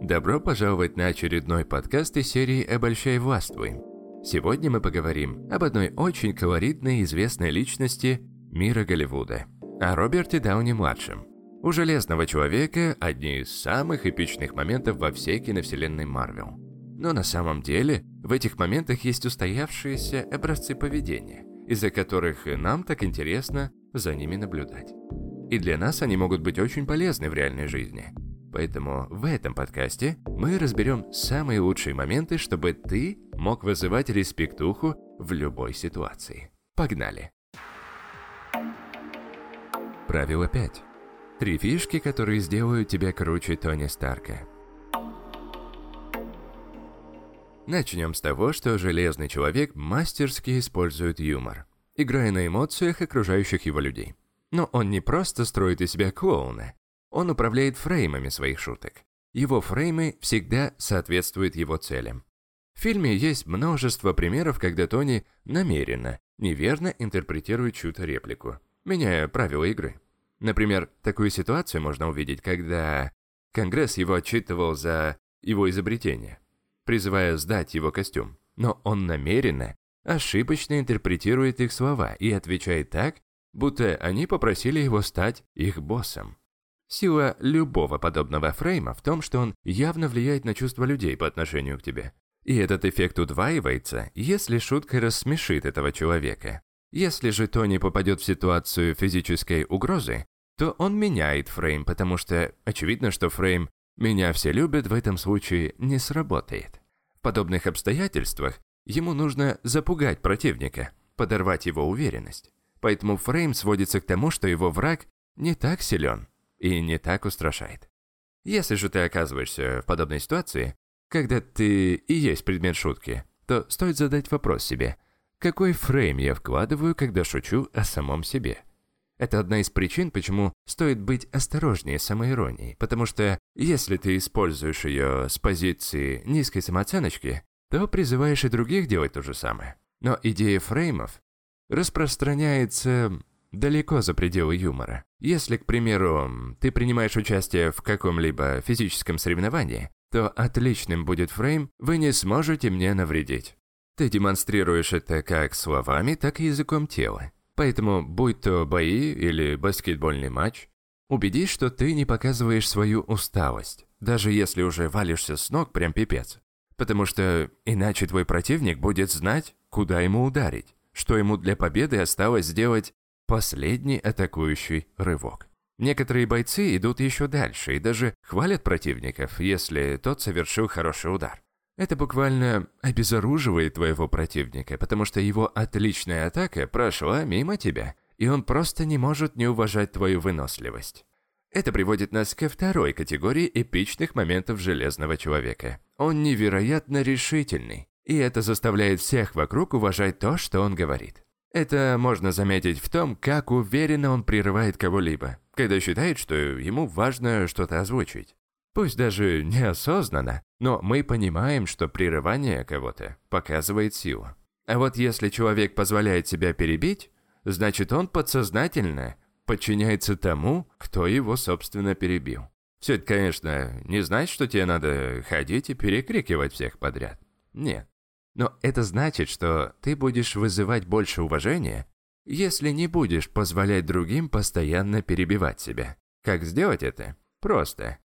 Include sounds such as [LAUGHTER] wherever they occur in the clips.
Добро пожаловать на очередной подкаст из серии «Обольщай властвуй». Сегодня мы поговорим об одной очень колоритной и известной личности мира Голливуда, о Роберте Дауни-младшем. У Железного Человека одни из самых эпичных моментов во всей киновселенной Марвел. Но на самом деле в этих моментах есть устоявшиеся образцы поведения, из-за которых нам так интересно за ними наблюдать. И для нас они могут быть очень полезны в реальной жизни. Поэтому в этом подкасте мы разберем самые лучшие моменты, чтобы ты мог вызывать респектуху в любой ситуации. Погнали! Правило 5. Три фишки, которые сделают тебя круче Тони Старка. Начнем с того, что Железный Человек мастерски использует юмор, играя на эмоциях окружающих его людей. Но он не просто строит из себя клоуна. Он управляет фреймами своих шуток. Его фреймы всегда соответствуют его целям. В фильме есть множество примеров, когда Тони намеренно, неверно интерпретирует чью-то реплику, меняя правила игры. Например, такую ситуацию можно увидеть, когда Конгресс его отчитывал за его изобретение, призывая сдать его костюм. Но он намеренно, ошибочно интерпретирует их слова и отвечает так, будто они попросили его стать их боссом. Сила любого подобного фрейма в том, что он явно влияет на чувства людей по отношению к тебе. И этот эффект удваивается, если шутка рассмешит этого человека. Если же Тони попадет в ситуацию физической угрозы, то он меняет фрейм, потому что очевидно, что фрейм «меня все любят» в этом случае не сработает. В подобных обстоятельствах ему нужно запугать противника, подорвать его уверенность. Поэтому фрейм сводится к тому, что его враг не так силен и не так устрашает. Если же ты оказываешься в подобной ситуации, когда ты и есть предмет шутки, то стоит задать вопрос себе, какой фрейм я вкладываю, когда шучу о самом себе? Это одна из причин, почему стоит быть осторожнее с самоиронией, потому что если ты используешь ее с позиции низкой самооценочки, то призываешь и других делать то же самое. Но идея фреймов распространяется далеко за пределы юмора. Если, к примеру, ты принимаешь участие в каком-либо физическом соревновании, то отличным будет фрейм «Вы не сможете мне навредить». Ты демонстрируешь это как словами, так и языком тела. Поэтому, будь то бои или баскетбольный матч, убедись, что ты не показываешь свою усталость, даже если уже валишься с ног прям пипец. Потому что иначе твой противник будет знать, куда ему ударить что ему для победы осталось сделать последний атакующий рывок. Некоторые бойцы идут еще дальше и даже хвалят противников, если тот совершил хороший удар. Это буквально обезоруживает твоего противника, потому что его отличная атака прошла мимо тебя, и он просто не может не уважать твою выносливость. Это приводит нас ко второй категории эпичных моментов Железного Человека. Он невероятно решительный, и это заставляет всех вокруг уважать то, что он говорит. Это можно заметить в том, как уверенно он прерывает кого-либо, когда считает, что ему важно что-то озвучить. Пусть даже неосознанно, но мы понимаем, что прерывание кого-то показывает силу. А вот если человек позволяет себя перебить, значит он подсознательно подчиняется тому, кто его, собственно, перебил. Все это, конечно, не значит, что тебе надо ходить и перекрикивать всех подряд. Нет. Но это значит, что ты будешь вызывать больше уважения, если не будешь позволять другим постоянно перебивать себя. Как сделать это? Просто.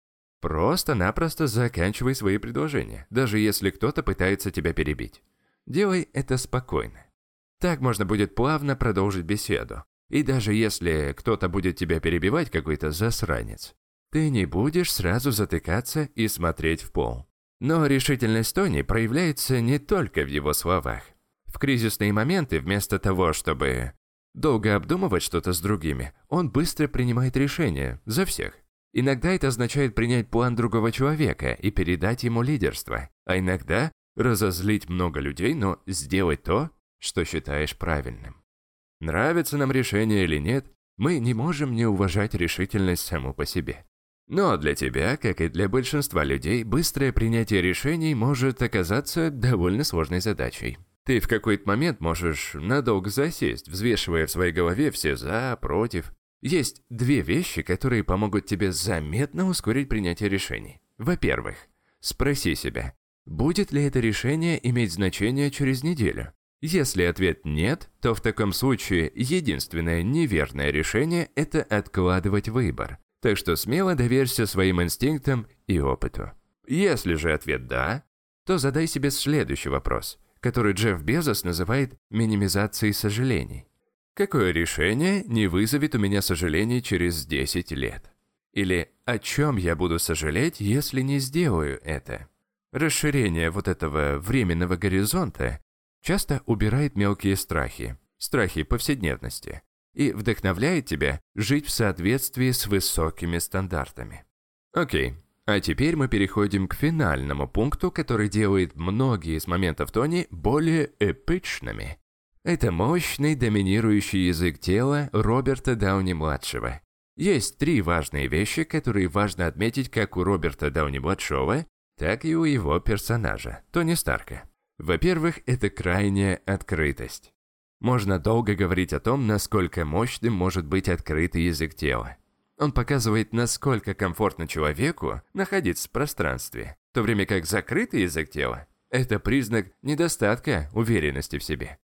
Просто-напросто заканчивай свои предложения, даже если кто-то пытается тебя перебить. Делай это спокойно. Так можно будет плавно продолжить беседу. И даже если кто-то будет тебя перебивать, какой-то засранец, ты не будешь сразу затыкаться и смотреть в пол. Но решительность Тони проявляется не только в его словах. В кризисные моменты, вместо того, чтобы долго обдумывать что-то с другими, он быстро принимает решения за всех. Иногда это означает принять план другого человека и передать ему лидерство, а иногда разозлить много людей, но сделать то, что считаешь правильным. Нравится нам решение или нет, мы не можем не уважать решительность саму по себе. Но для тебя, как и для большинства людей, быстрое принятие решений может оказаться довольно сложной задачей. Ты в какой-то момент можешь надолго засесть, взвешивая в своей голове все «за», «против». Есть две вещи, которые помогут тебе заметно ускорить принятие решений. Во-первых, Спроси себя, будет ли это решение иметь значение через неделю? Если ответ «нет», то в таком случае единственное неверное решение – это откладывать выбор. Так что смело доверься своим инстинктам и опыту. Если же ответ «да», то задай себе следующий вопрос, который Джефф Безос называет минимизацией сожалений. Какое решение не вызовет у меня сожалений через 10 лет? Или о чем я буду сожалеть, если не сделаю это? Расширение вот этого временного горизонта часто убирает мелкие страхи, страхи повседневности, и вдохновляет тебя жить в соответствии с высокими стандартами. Окей, а теперь мы переходим к финальному пункту, который делает многие из моментов Тони более эпичными. Это мощный доминирующий язык тела Роберта Дауни-младшего. Есть три важные вещи, которые важно отметить как у Роберта Дауни-младшего, так и у его персонажа, Тони Старка. Во-первых, это крайняя открытость. Можно долго говорить о том, насколько мощным может быть открытый язык тела. Он показывает, насколько комфортно человеку находиться в пространстве, в то время как закрытый язык тела – это признак недостатка уверенности в себе.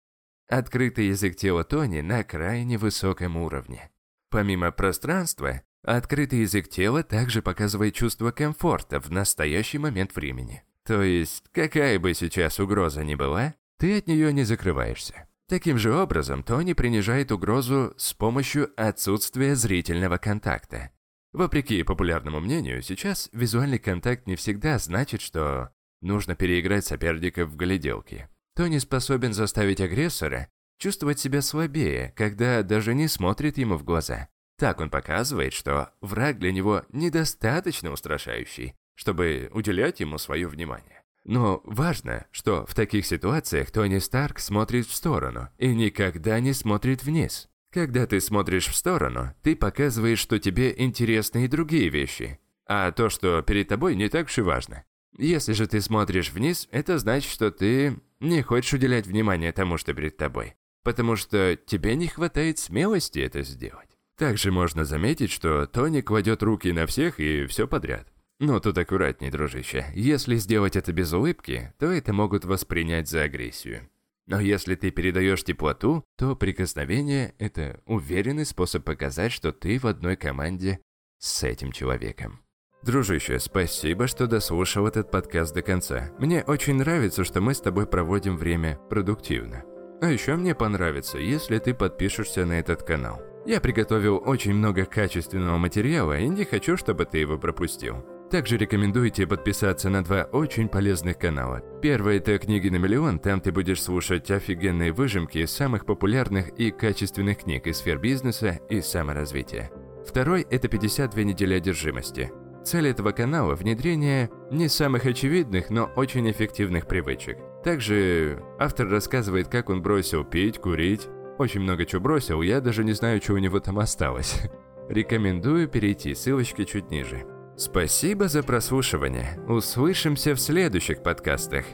Открытый язык тела Тони на крайне высоком уровне. Помимо пространства, открытый язык тела также показывает чувство комфорта в настоящий момент времени. То есть, какая бы сейчас угроза ни была, ты от нее не закрываешься. Таким же образом, Тони принижает угрозу с помощью отсутствия зрительного контакта. Вопреки популярному мнению, сейчас визуальный контакт не всегда значит, что нужно переиграть соперника в гляделки. Тони способен заставить агрессора чувствовать себя слабее, когда даже не смотрит ему в глаза. Так он показывает, что враг для него недостаточно устрашающий, чтобы уделять ему свое внимание. Но важно, что в таких ситуациях Тони Старк смотрит в сторону и никогда не смотрит вниз. Когда ты смотришь в сторону, ты показываешь, что тебе интересны и другие вещи, а то, что перед тобой, не так уж и важно. Если же ты смотришь вниз, это значит, что ты не хочешь уделять внимание тому, что перед тобой, потому что тебе не хватает смелости это сделать. Также можно заметить, что Тони кладет руки на всех и все подряд. Но тут аккуратней, дружище. Если сделать это без улыбки, то это могут воспринять за агрессию. Но если ты передаешь теплоту, то прикосновение – это уверенный способ показать, что ты в одной команде с этим человеком. Дружище, спасибо, что дослушал этот подкаст до конца. Мне очень нравится, что мы с тобой проводим время продуктивно. А еще мне понравится, если ты подпишешься на этот канал. Я приготовил очень много качественного материала и не хочу, чтобы ты его пропустил. Также рекомендую тебе подписаться на два очень полезных канала. Первый – это «Книги на миллион», там ты будешь слушать офигенные выжимки из самых популярных и качественных книг из сфер бизнеса и саморазвития. Второй – это «52 недели одержимости». Цель этого канала – внедрение не самых очевидных, но очень эффективных привычек. Также автор рассказывает, как он бросил пить, курить. Очень много чего бросил, я даже не знаю, что у него там осталось. [LAUGHS] Рекомендую перейти, ссылочки чуть ниже. Спасибо за прослушивание. Услышимся в следующих подкастах.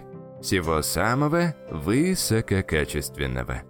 Всего самого высококачественного.